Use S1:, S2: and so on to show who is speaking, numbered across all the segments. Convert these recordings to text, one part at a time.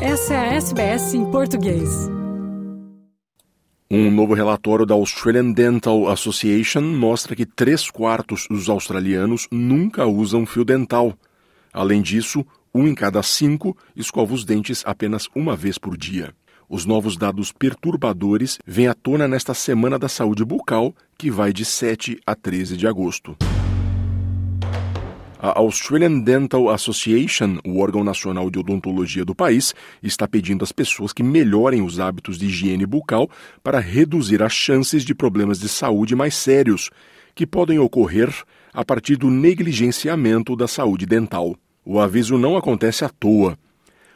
S1: Essa é a SBS em português.
S2: Um novo relatório da Australian Dental Association mostra que três quartos dos australianos nunca usam fio dental. Além disso, um em cada cinco escova os dentes apenas uma vez por dia. Os novos dados perturbadores vêm à tona nesta Semana da Saúde Bucal, que vai de 7 a 13 de agosto. A Australian Dental Association, o órgão nacional de odontologia do país, está pedindo às pessoas que melhorem os hábitos de higiene bucal para reduzir as chances de problemas de saúde mais sérios, que podem ocorrer a partir do negligenciamento da saúde dental. O aviso não acontece à toa.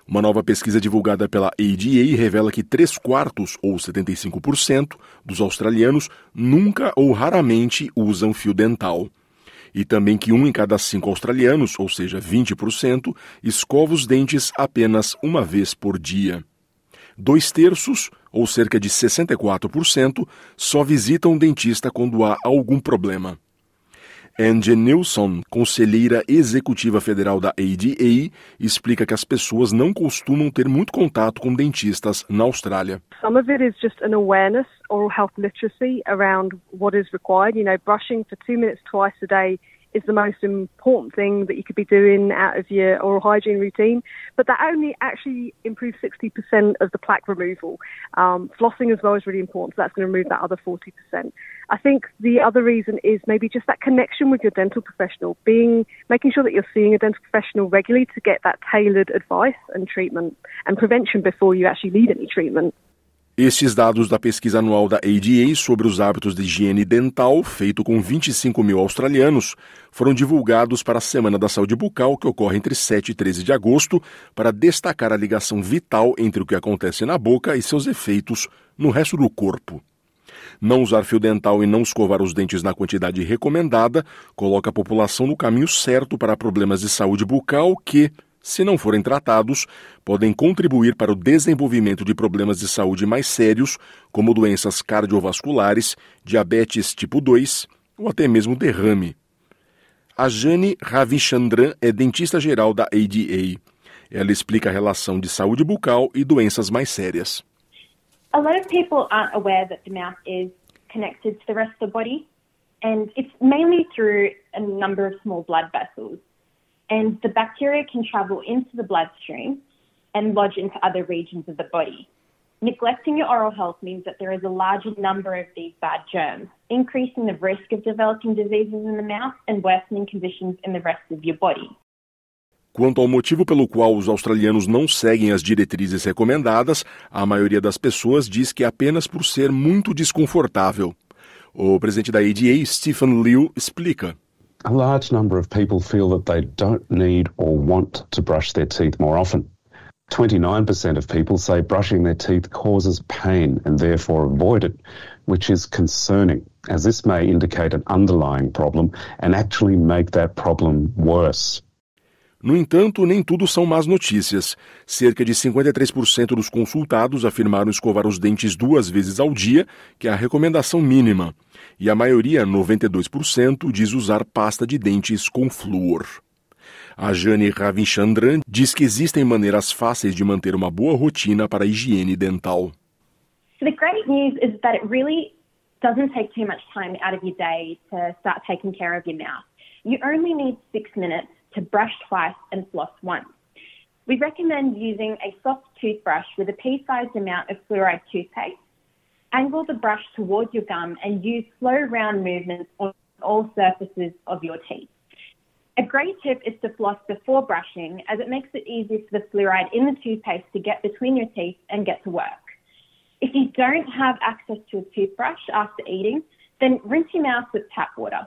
S2: Uma nova pesquisa divulgada pela ADA revela que 3 quartos, ou 75%, dos australianos nunca ou raramente usam fio dental e também que um em cada cinco australianos, ou seja, 20%, escova os dentes apenas uma vez por dia. Dois terços, ou cerca de 64%, só visitam o dentista quando há algum problema. Angie Nilsson, conselheira executiva federal da ADA, explica que as pessoas não costumam ter muito contato com dentistas na Austrália.
S3: Some of it is just an awareness, health literacy around what is required. You know, brushing for two minutes twice a day is the most important thing that you could be doing out of your oral hygiene routine. But that only actually improves 60% of the plaque removal. Um, flossing as well is really important, so that's going to remove that other 40%. I think the other reason is maybe just that connection with your dental professional, being making sure that you're seeing a dental professional regularly to get that tailored advice and treatment and prevention before you actually need any treatment.
S2: Estes dados da pesquisa anual da ADA sobre os hábitos de higiene dental, feito com 25 mil australianos, foram divulgados para a Semana da Saúde Bucal, que ocorre entre 7 e 13 de agosto, para destacar a ligação vital entre o que acontece na boca e seus efeitos no resto do corpo. Não usar fio dental e não escovar os dentes na quantidade recomendada coloca a população no caminho certo para problemas de saúde bucal que, se não forem tratados, podem contribuir para o desenvolvimento de problemas de saúde mais sérios, como doenças cardiovasculares, diabetes tipo 2 ou até mesmo derrame. A Jane Ravichandran é dentista geral da ADA. Ela explica a relação de saúde bucal e doenças mais sérias.
S4: A lot of people aren't aware that the mouth is connected to the rest of the body, and it's mainly through a number of small blood vessels. And the bacteria can travel into the bloodstream and lodge into other regions of the body. Neglecting your oral health means that there is a larger number of these bad germs, increasing the risk of developing diseases in the mouth and worsening conditions in the rest of your body.
S2: Quanto ao motivo pelo qual os australianos não seguem as diretrizes recomendadas, a maioria das pessoas diz que é apenas por ser muito desconfortável. O presidente da ADA, Stephen Liu, explica.
S5: A large number of people feel that they don't need or want to brush their teeth more often. 29% of people say brushing their teeth causes pain and therefore avoid it, which is concerning, as this may indicate an underlying problem and actually make that problem worse.
S2: No entanto, nem tudo são más notícias. Cerca de 53% dos consultados afirmaram escovar os dentes duas vezes ao dia, que é a recomendação mínima. E a maioria, 92%, diz usar pasta de dentes com flúor. A Jane Ravichandran diz que existem maneiras fáceis de manter uma boa rotina para a higiene dental.
S4: The great news is that it really doesn't take too much time out of your day to start taking care of your mouth. You only need six minutes to brush twice and floss once. We recommend using a soft toothbrush with a pea-sized amount of fluoride toothpaste. Angle the brush towards your gum and use slow round movements on all surfaces of your teeth. A great tip is to floss before brushing as it makes it easier for the fluoride in the toothpaste to get between your teeth and get to work. If you don't have access to a toothbrush after eating, then rinse your mouth with tap water.